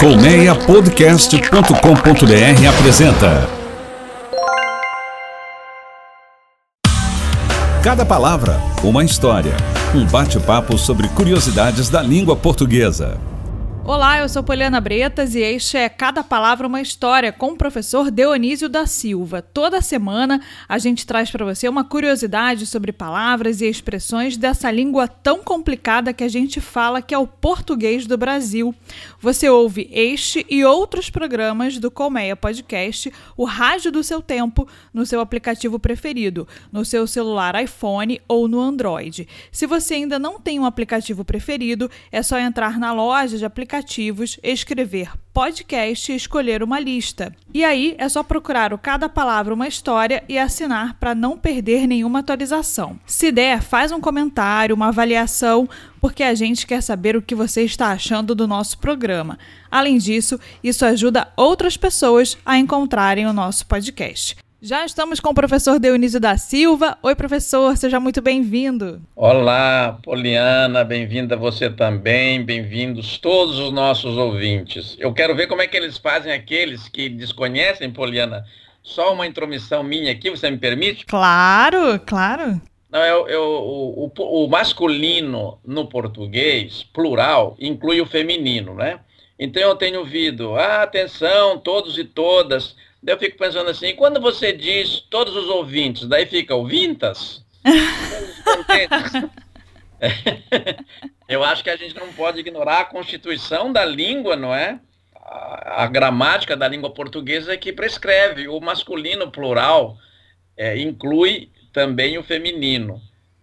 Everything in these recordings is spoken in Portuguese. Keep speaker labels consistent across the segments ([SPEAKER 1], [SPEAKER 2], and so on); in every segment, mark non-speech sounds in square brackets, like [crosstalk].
[SPEAKER 1] Colmeiapodcast.com.br apresenta Cada palavra, uma história. Um bate-papo sobre curiosidades da língua portuguesa.
[SPEAKER 2] Olá, eu sou Poliana Bretas e este é Cada Palavra uma História com o professor Dionísio da Silva. Toda semana a gente traz para você uma curiosidade sobre palavras e expressões dessa língua tão complicada que a gente fala que é o português do Brasil. Você ouve este e outros programas do Colmeia Podcast, o rádio do seu tempo, no seu aplicativo preferido, no seu celular iPhone ou no Android. Se você ainda não tem um aplicativo preferido, é só entrar na loja de aplicativos aplicativos, escrever podcast e escolher uma lista. E aí é só procurar o Cada Palavra uma História e assinar para não perder nenhuma atualização. Se der, faz um comentário, uma avaliação, porque a gente quer saber o que você está achando do nosso programa. Além disso, isso ajuda outras pessoas a encontrarem o nosso podcast. Já estamos com o professor Dionísio da Silva. Oi, professor, seja muito bem-vindo.
[SPEAKER 3] Olá, Poliana, bem-vinda você também, bem-vindos todos os nossos ouvintes. Eu quero ver como é que eles fazem aqueles que desconhecem, Poliana. Só uma intromissão minha aqui, você me permite?
[SPEAKER 2] Claro, claro.
[SPEAKER 3] Não, eu, eu, o, o, o masculino no português, plural, inclui o feminino, né? Então eu tenho ouvido, ah, atenção, todos e todas, eu fico pensando assim, quando você diz todos os ouvintes, daí fica ouvintas? [laughs] eu acho que a gente não pode ignorar a constituição da língua, não é? A, a gramática da língua portuguesa é que prescreve o masculino plural é, inclui também o feminino.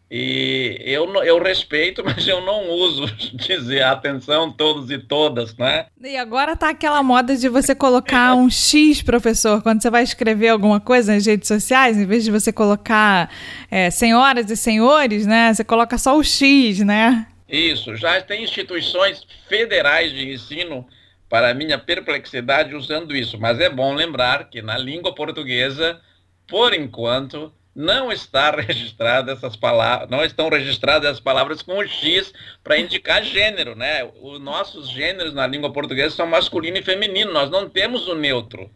[SPEAKER 3] E eu, eu respeito, [laughs] mas eu não uso [laughs] dizer atenção todos e todas, né?
[SPEAKER 2] E agora tá aquela moda de você colocar um X, professor, quando você vai escrever alguma coisa nas redes sociais, em vez de você colocar é, senhoras e senhores, né? Você coloca só o X, né?
[SPEAKER 3] Isso, já tem instituições federais de ensino, para minha perplexidade, usando isso. Mas é bom lembrar que na língua portuguesa, por enquanto, não está [laughs] registrada essas palavras, não estão registradas as palavras com o X para indicar gênero, né? Os nossos gêneros na língua portuguesa são masculino e feminino, nós não temos o neutro.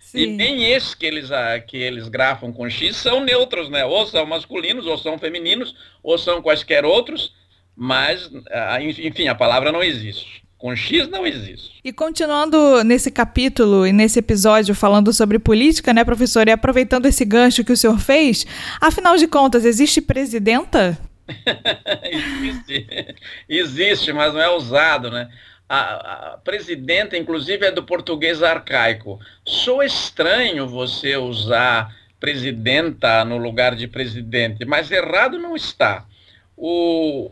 [SPEAKER 3] Sim. E nem esses que eles, ah, que eles grafam com X são neutros, né? Ou são masculinos, ou são femininos, ou são quaisquer outros, mas, ah, enfim, a palavra não existe. Com X não existe.
[SPEAKER 2] E continuando nesse capítulo e nesse episódio falando sobre política, né, professor? E aproveitando esse gancho que o senhor fez, afinal de contas, existe presidenta? [laughs]
[SPEAKER 3] existe. Existe, mas não é usado, né? A, a, presidenta, inclusive, é do português arcaico. Sou estranho você usar presidenta no lugar de presidente, mas errado não está. O,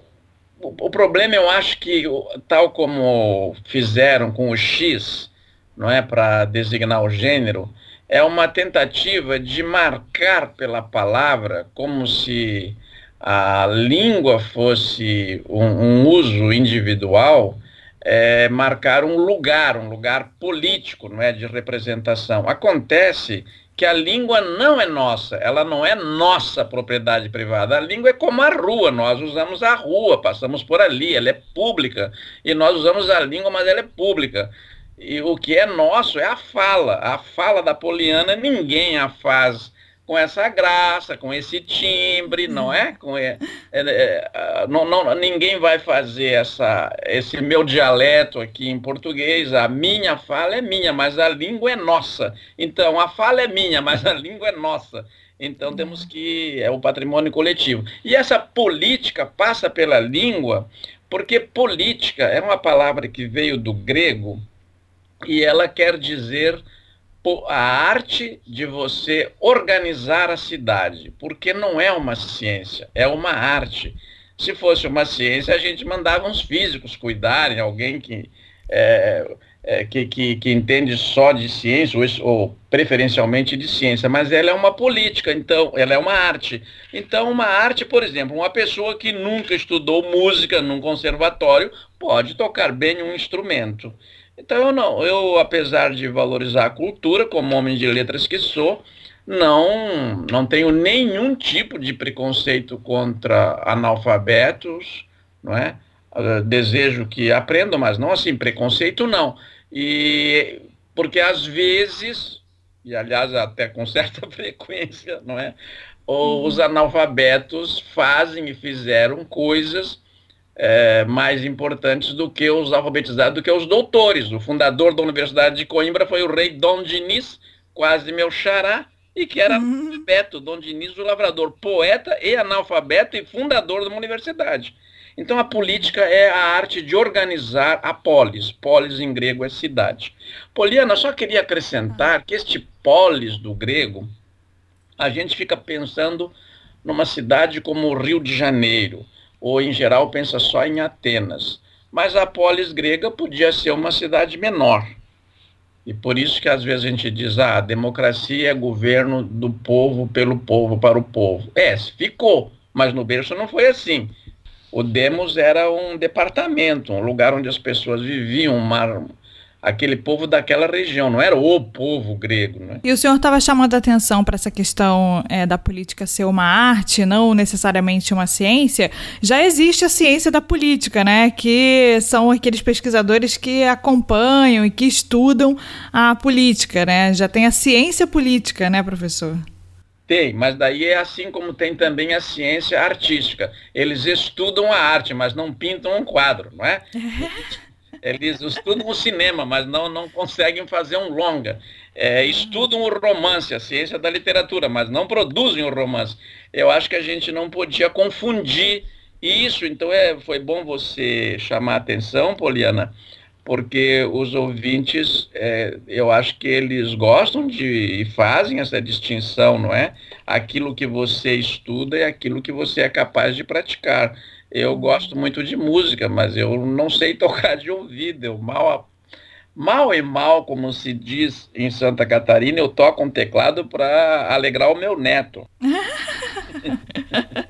[SPEAKER 3] o, problema eu acho que, tal como fizeram com o X, não é, para designar o gênero, é uma tentativa de marcar pela palavra como se a língua fosse um, um uso individual, é, marcar um lugar, um lugar político, não é, de representação. Acontece que a língua não é nossa, ela não é nossa propriedade privada. A língua é como a rua, nós usamos a rua, passamos por ali, ela é pública. E nós usamos a língua, mas ela é pública. E o que é nosso é a fala. A fala da Poliana, ninguém a faz com essa graça, com esse timbre, não é? Com, é, é, é, não, não, ninguém vai fazer essa, esse meu dialeto aqui em português. A minha fala é minha, mas a língua é nossa. Então, a fala é minha, mas a [laughs] língua é nossa. Então, temos que. É o patrimônio coletivo. E essa política passa pela língua, porque política é uma palavra que veio do grego e ela quer dizer a arte de você organizar a cidade, porque não é uma ciência, é uma arte. Se fosse uma ciência, a gente mandava uns físicos cuidarem, alguém que, é, é, que, que, que, entende só de ciência, ou, ou, preferencialmente de ciência, mas ela é uma política, então, ela é uma arte. Então, uma arte, por exemplo, uma pessoa que nunca estudou música num conservatório pode tocar bem um instrumento. Então eu não, eu apesar de valorizar a cultura como homem de letras que sou, não não tenho nenhum tipo de preconceito contra analfabetos, não é? uh, desejo que aprendam, mas não assim, preconceito não. E porque às vezes, e aliás até com certa [laughs] frequência, não é? Ou uhum. os analfabetos fazem e fizeram coisas é, mais importantes do que os alfabetizados, do que os doutores. O fundador da Universidade de Coimbra foi o rei Dom Diniz, quase meu xará, e que era uhum. analfabeto, Dom Diniz o Lavrador, poeta e analfabeto e fundador de uma universidade. Então a política é a arte de organizar a polis. Polis em grego é cidade. Poliana, só queria acrescentar que este polis do grego, a gente fica pensando numa cidade como o Rio de Janeiro, ou em geral pensa só em Atenas. Mas a polis grega podia ser uma cidade menor. E por isso que às vezes a gente diz, ah, a democracia é governo do povo, pelo povo, para o povo. É, ficou, mas no berço não foi assim. O Demos era um departamento, um lugar onde as pessoas viviam, uma, aquele povo daquela região, não era o povo grego. Né?
[SPEAKER 2] E o senhor estava chamando a atenção para essa questão é, da política ser uma arte, não necessariamente uma ciência. Já existe a ciência da política, né? Que são aqueles pesquisadores que acompanham e que estudam a política, né? Já tem a ciência política, né, professor?
[SPEAKER 3] Tem, mas daí é assim como tem também a ciência artística. Eles estudam a arte, mas não pintam um quadro, não é? [laughs] Eles estudam o cinema, mas não, não conseguem fazer um longa. É, estudam o romance, a ciência da literatura, mas não produzem o romance. Eu acho que a gente não podia confundir isso. Então é, foi bom você chamar a atenção, Poliana, porque os ouvintes, é, eu acho que eles gostam de e fazem essa distinção, não é? Aquilo que você estuda e aquilo que você é capaz de praticar. Eu gosto muito de música, mas eu não sei [laughs] tocar de ouvido, eu mal mal e mal, como se diz em Santa Catarina, eu toco um teclado para alegrar o meu neto. [laughs]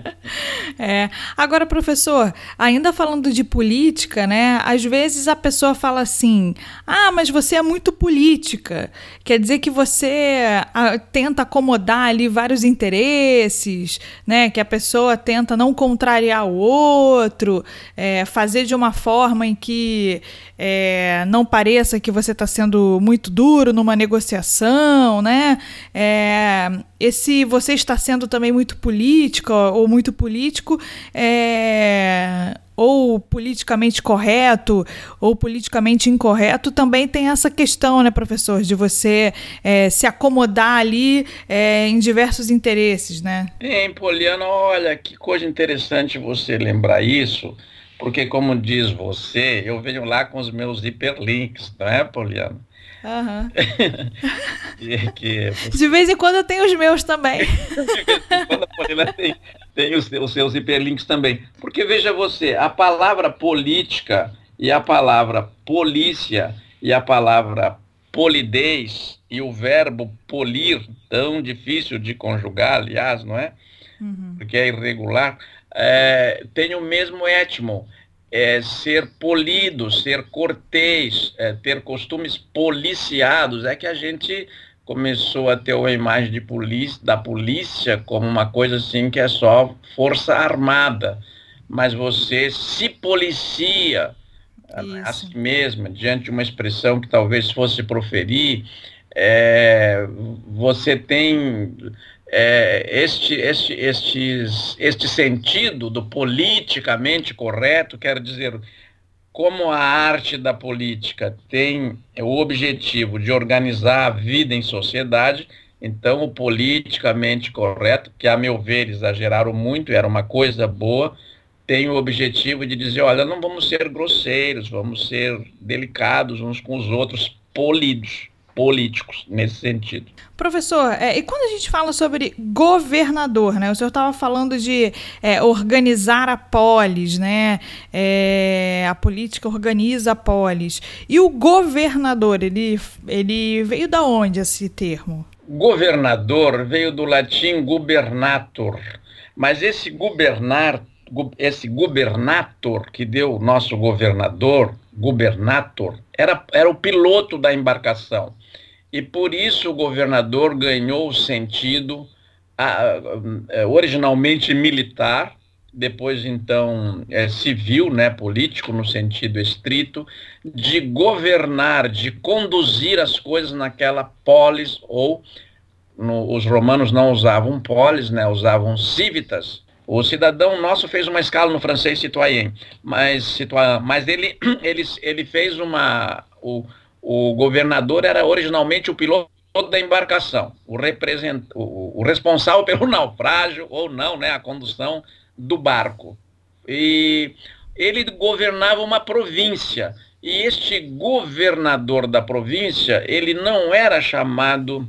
[SPEAKER 2] É. Agora, professor, ainda falando de política, né? Às vezes a pessoa fala assim: ah, mas você é muito política. Quer dizer que você a, tenta acomodar ali vários interesses, né? Que a pessoa tenta não contrariar o outro, é, fazer de uma forma em que é, não pareça que você está sendo muito duro numa negociação, né? É, esse você está sendo também muito política ou muito político, é, ou politicamente correto ou politicamente incorreto, também tem essa questão, né, professor, de você é, se acomodar ali é, em diversos interesses, né?
[SPEAKER 3] Em Poliana, olha que coisa interessante você lembrar isso porque, como diz você, eu venho lá com os meus hiperlinks, não é, Poliana?
[SPEAKER 2] Uhum. que, [laughs] que... De vez em quando eu tenho os meus também. De vez em quando a
[SPEAKER 3] Poliana tem, tem os, os seus hiperlinks também. Porque, veja você, a palavra política e a palavra polícia e a palavra polidez e o verbo polir, tão difícil de conjugar, aliás, não é? Uhum. Porque é irregular é, tem o mesmo etmo, é, ser polido, ser cortês, é, ter costumes policiados. É que a gente começou a ter uma imagem de polícia, da polícia como uma coisa assim que é só força armada. Mas você se policia Isso. a si mesma, diante de uma expressão que talvez fosse proferir, é, você tem é, este, este, estes, este sentido do politicamente correto, quero dizer, como a arte da política tem o objetivo de organizar a vida em sociedade, então o politicamente correto, que a meu ver exageraram muito, era uma coisa boa, tem o objetivo de dizer, olha, não vamos ser grosseiros, vamos ser delicados uns com os outros, polidos políticos nesse sentido.
[SPEAKER 2] Professor, é, e quando a gente fala sobre governador, né? O senhor estava falando de é, organizar a polis, né? É, a política organiza a polis. E o governador, ele, ele veio da onde esse termo?
[SPEAKER 3] Governador veio do latim gubernator, mas esse governar, esse gubernator que deu o nosso governador, gubernator, era, era o piloto da embarcação. E por isso o governador ganhou o sentido a, originalmente militar, depois então é, civil, né, político no sentido estrito, de governar, de conduzir as coisas naquela polis ou no, os romanos não usavam polis, né, usavam civitas. O cidadão nosso fez uma escala no francês citoyen, mas, mas ele, [clears throat] ele, ele fez uma. O, o governador era originalmente o piloto da embarcação, o, represent, o, responsável [laughs] pelo naufrágio ou não, né, a condução do barco. E ele governava uma província. E este governador da província, ele não era chamado,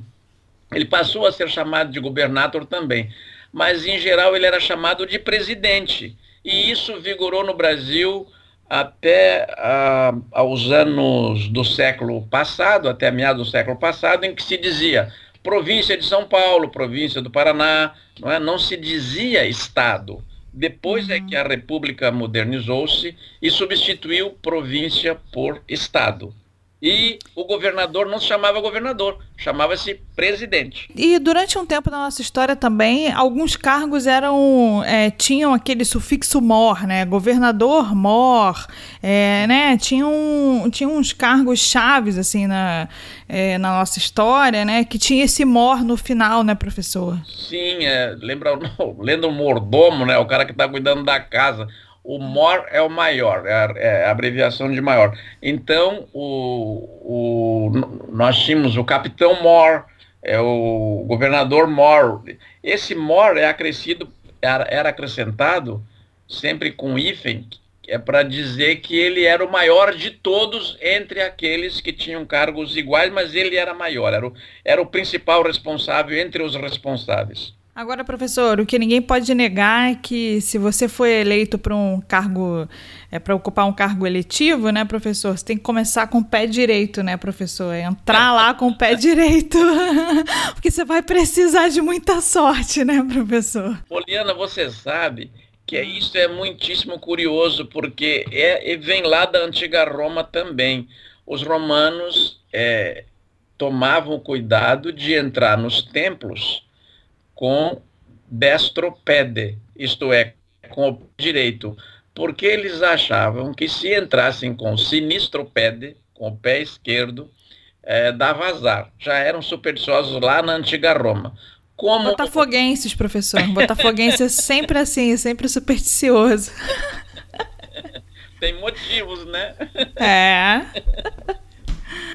[SPEAKER 3] ele passou a ser chamado de governador também, mas em geral ele era chamado de presidente. E isso vigorou no Brasil até uh, aos anos do século passado, até meados do século passado, em que se dizia província de São Paulo, província do Paraná, não, é? não se dizia Estado. Depois uhum. é que a República modernizou-se e substituiu província por Estado. E o governador não se chamava governador, chamava-se presidente.
[SPEAKER 2] E durante um tempo na nossa história também, alguns cargos eram é, tinham aquele sufixo mor, né? Governador mor, é, né? Tinham, tinham uns cargos chaves assim na, é, na nossa história, né? Que tinha esse mor no final, né, professor?
[SPEAKER 3] Sim, é, lembra, lembra o [laughs] mordomo, né? O cara que está cuidando da casa o MOR é o maior, é a, é a abreviação de maior. Então, o, o, nós tínhamos o capitão MOR, é o governador MOR. Esse MOR é acrescido, era, era acrescentado sempre com hífen, é para dizer que ele era o maior de todos entre aqueles que tinham cargos iguais, mas ele era maior, era o, era o principal responsável entre os responsáveis.
[SPEAKER 2] Agora, professor, o que ninguém pode negar é que se você foi eleito para um cargo, é para ocupar um cargo eletivo, né, professor, você tem que começar com o pé direito, né, professor? Entrar lá com o pé [laughs] direito, [laughs] porque você vai precisar de muita sorte, né, professor?
[SPEAKER 3] Poliana, você sabe que isso é muitíssimo curioso, porque é, vem lá da antiga Roma também. Os romanos é, tomavam cuidado de entrar nos templos com destropede, isto é, com o direito, porque eles achavam que se entrassem com sinistropede, com o pé esquerdo, é, dava azar. Já eram supersticiosos lá na antiga Roma.
[SPEAKER 2] Como... Botafoguenses, professor. Botafoguense é sempre assim, é sempre supersticioso.
[SPEAKER 3] Tem motivos, né?
[SPEAKER 2] É.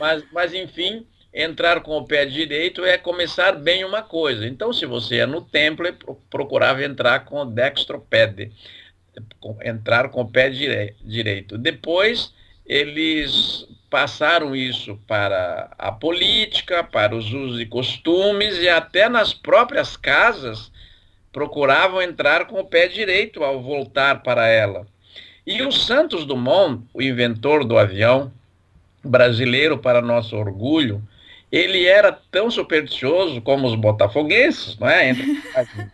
[SPEAKER 3] Mas, mas enfim, entrar com o pé direito é começar bem uma coisa. Então, se você é no templo, procurava entrar com o dextropede, entrar com o pé direito. Depois, eles passaram isso para a política, para os usos e costumes e até nas próprias casas procuravam entrar com o pé direito ao voltar para ela. E o Santos Dumont, o inventor do avião brasileiro para nosso orgulho, ele era tão supersticioso como os botafoguenses, não é? [laughs]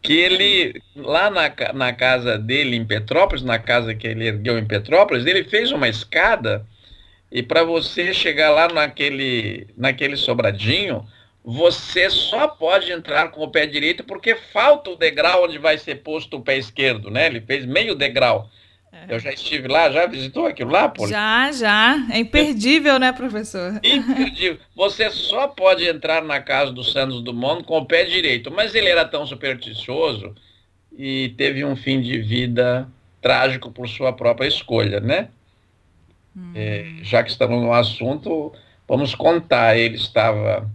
[SPEAKER 3] que ele, lá na, na casa dele em Petrópolis, na casa que ele ergueu em Petrópolis, ele fez uma escada e para você chegar lá naquele, naquele sobradinho, você só pode entrar com o pé direito porque falta o degrau onde vai ser posto o pé esquerdo, né? Ele fez meio degrau. Eu já estive lá, já visitou aquilo lá, Poli?
[SPEAKER 2] Já, já. É imperdível, né, professor?
[SPEAKER 3] Imperdível. [laughs] Você só pode entrar na casa do Santos Dumont com o pé direito. Mas ele era tão supersticioso e teve um fim de vida trágico por sua própria escolha, né? Hum. É, já que estamos no assunto, vamos contar. Ele estava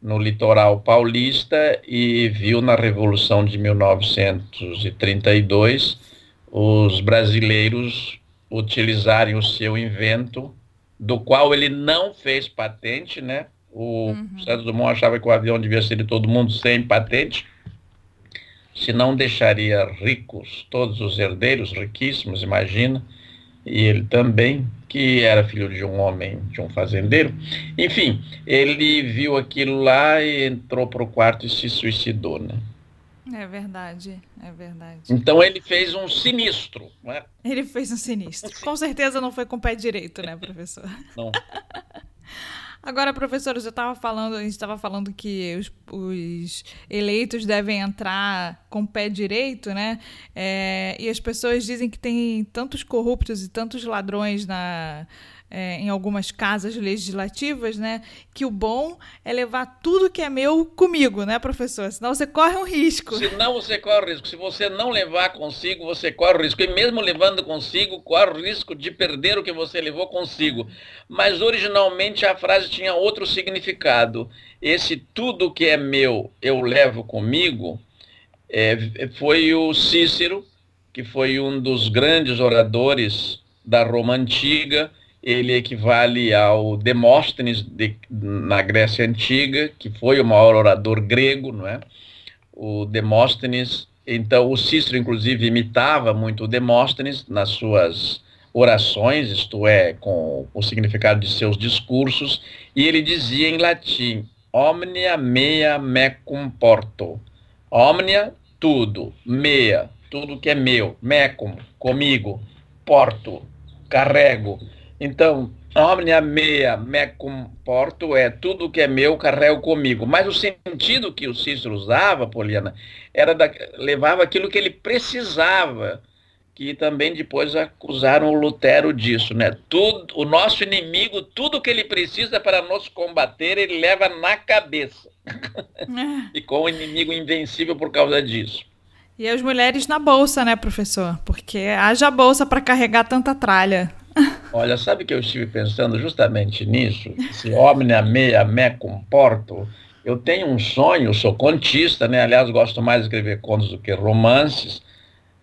[SPEAKER 3] no litoral paulista e viu na Revolução de 1932 os brasileiros utilizarem o seu invento, do qual ele não fez patente, né? O uhum. Santos Dumont achava que o avião devia ser de todo mundo sem patente, senão deixaria ricos todos os herdeiros, riquíssimos, imagina, e ele também, que era filho de um homem, de um fazendeiro. Enfim, ele viu aquilo lá e entrou para o quarto e se suicidou, né?
[SPEAKER 2] É verdade, é verdade.
[SPEAKER 3] Então ele fez um sinistro, não é?
[SPEAKER 2] Ele fez um sinistro. Com certeza não foi com o pé direito, né, professor?
[SPEAKER 3] Não. [laughs]
[SPEAKER 2] Agora, professor, eu estava falando, a gente estava falando que os, os, eleitos devem entrar com o pé direito, né? É, e as pessoas dizem que tem tantos corruptos e tantos ladrões na, é, em algumas casas legislativas, né? Que o bom é levar tudo que é meu comigo, né, professor? Senão você corre um risco.
[SPEAKER 3] Senão você corre risco. Se você não levar consigo, você corre risco. E mesmo levando consigo, corre o risco de perder o que você levou consigo. Mas originalmente a frase tinha outro significado. Esse tudo que é meu, eu levo comigo, é, foi o Cícero, que foi um dos grandes oradores da Roma Antiga, ele equivale ao Demóstenes de, na Grécia Antiga, que foi o maior orador grego, não é? O Demóstenes, então o Cícero inclusive imitava muito o Demóstenes nas suas orações, isto é, com o significado de seus discursos, e ele dizia em latim: Omnia mea me comporto. Omnia, tudo. Mea, tudo que é meu. Mecum, comigo. Porto, carrego. Então, omnia mea me comporto é tudo que é meu carrego comigo. Mas o sentido que o Cícero usava, Poliana, era da, levava aquilo que ele precisava, que também depois acusaram o Lutero disso, né? Tudo, o nosso inimigo, tudo que ele precisa para nos combater, ele leva na cabeça. [laughs] e com o inimigo invencível por causa disso.
[SPEAKER 2] E as mulheres na bolsa, né, professor? Porque haja bolsa para carregar tanta tralha.
[SPEAKER 3] Olha, sabe que eu estive pensando justamente nisso? Se omnia mea me comporto. Eu tenho um sonho, sou contista, né? Aliás, gosto mais de escrever contos do que romances.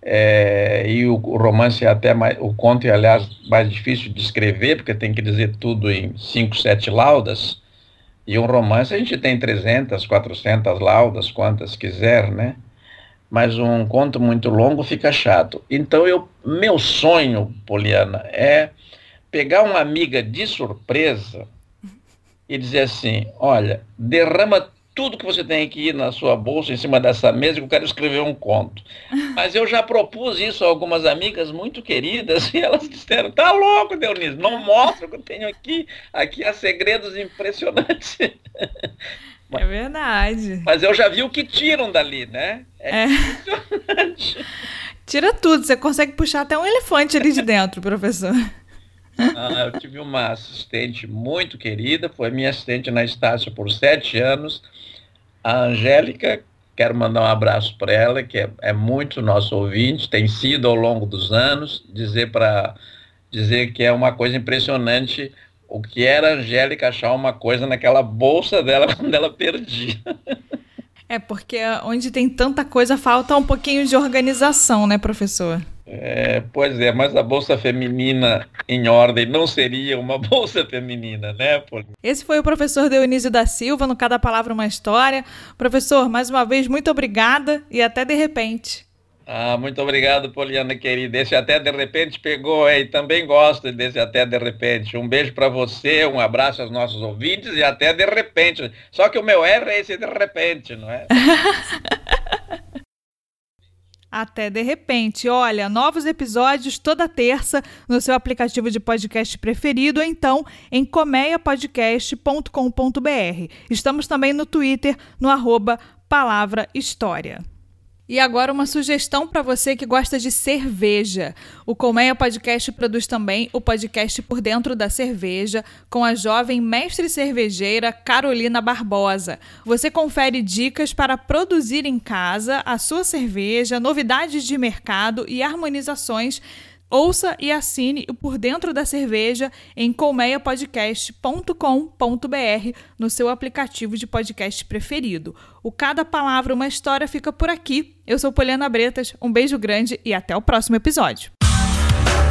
[SPEAKER 3] É, e o, o, romance é até mais, o conto é, aliás, mais difícil de escrever, porque tem que dizer tudo em cinco, sete laudas. E um romance a gente tem 300, 400 laudas, quantas quiser, né? mas um conto muito longo fica chato. Então, eu, meu sonho, Poliana, é pegar uma amiga de surpresa e dizer assim: olha, derrama tudo que você tem aqui na sua bolsa, em cima dessa mesa, que eu quero escrever um conto. [laughs] Mas eu já propus isso a algumas amigas muito queridas e elas disseram: tá louco, Dionísio, não mostra o que eu tenho aqui. Aqui há segredos impressionantes. [laughs]
[SPEAKER 2] É verdade.
[SPEAKER 3] Mas eu já vi o que tiram dali, né?
[SPEAKER 2] É, é. impressionante. [laughs] Tira tudo, você consegue puxar até um elefante ali de dentro, professor.
[SPEAKER 3] Ah, eu tive uma assistente muito querida, foi minha assistente na Estácio por sete anos, a Angélica, quero mandar um abraço para ela, que é, é, muito nosso ouvinte, tem sido ao longo dos anos, dizer para dizer que é uma coisa impressionante o que era a Angélica achar uma coisa naquela bolsa dela [laughs] quando ela perdia.
[SPEAKER 2] É, porque onde tem tanta coisa falta um pouquinho de organização, né, professor?
[SPEAKER 3] É, pois é, mas a bolsa feminina em ordem não seria uma [laughs] bolsa feminina, né?
[SPEAKER 2] Esse foi o professor Dionísio da Silva, no Cada Palavra Uma História. Professor, mais uma vez, muito obrigada e até de repente.
[SPEAKER 3] Ah, muito obrigado, Poliana querida. Esse até de repente pegou, e também gosto desse até de repente. Um beijo para você, um abraço aos nossos ouvintes e até de repente. Só que o meu R é esse de repente, não é? [laughs]
[SPEAKER 2] Até de repente. Olha, novos episódios toda terça no seu aplicativo de podcast preferido, ou então em comeiapodcast.com.br. Estamos também no Twitter, no arroba Palavra História. E agora uma sugestão para você que gosta de cerveja. O Colmeia Podcast produz também o podcast Por Dentro da Cerveja com a jovem mestre cervejeira Carolina Barbosa. Você confere dicas para produzir em casa a sua cerveja, novidades de mercado e harmonizações Ouça e assine o Por Dentro da Cerveja em colmeiapodcast.com.br no seu aplicativo de podcast preferido. O Cada Palavra Uma História fica por aqui. Eu sou Poliana Bretas, um beijo grande e até o próximo episódio.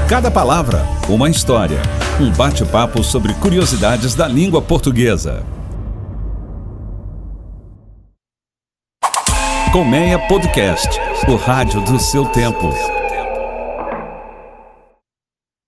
[SPEAKER 1] Cada Palavra Uma História. Um bate-papo sobre curiosidades da língua portuguesa. Colmeia Podcast, o rádio do seu tempo.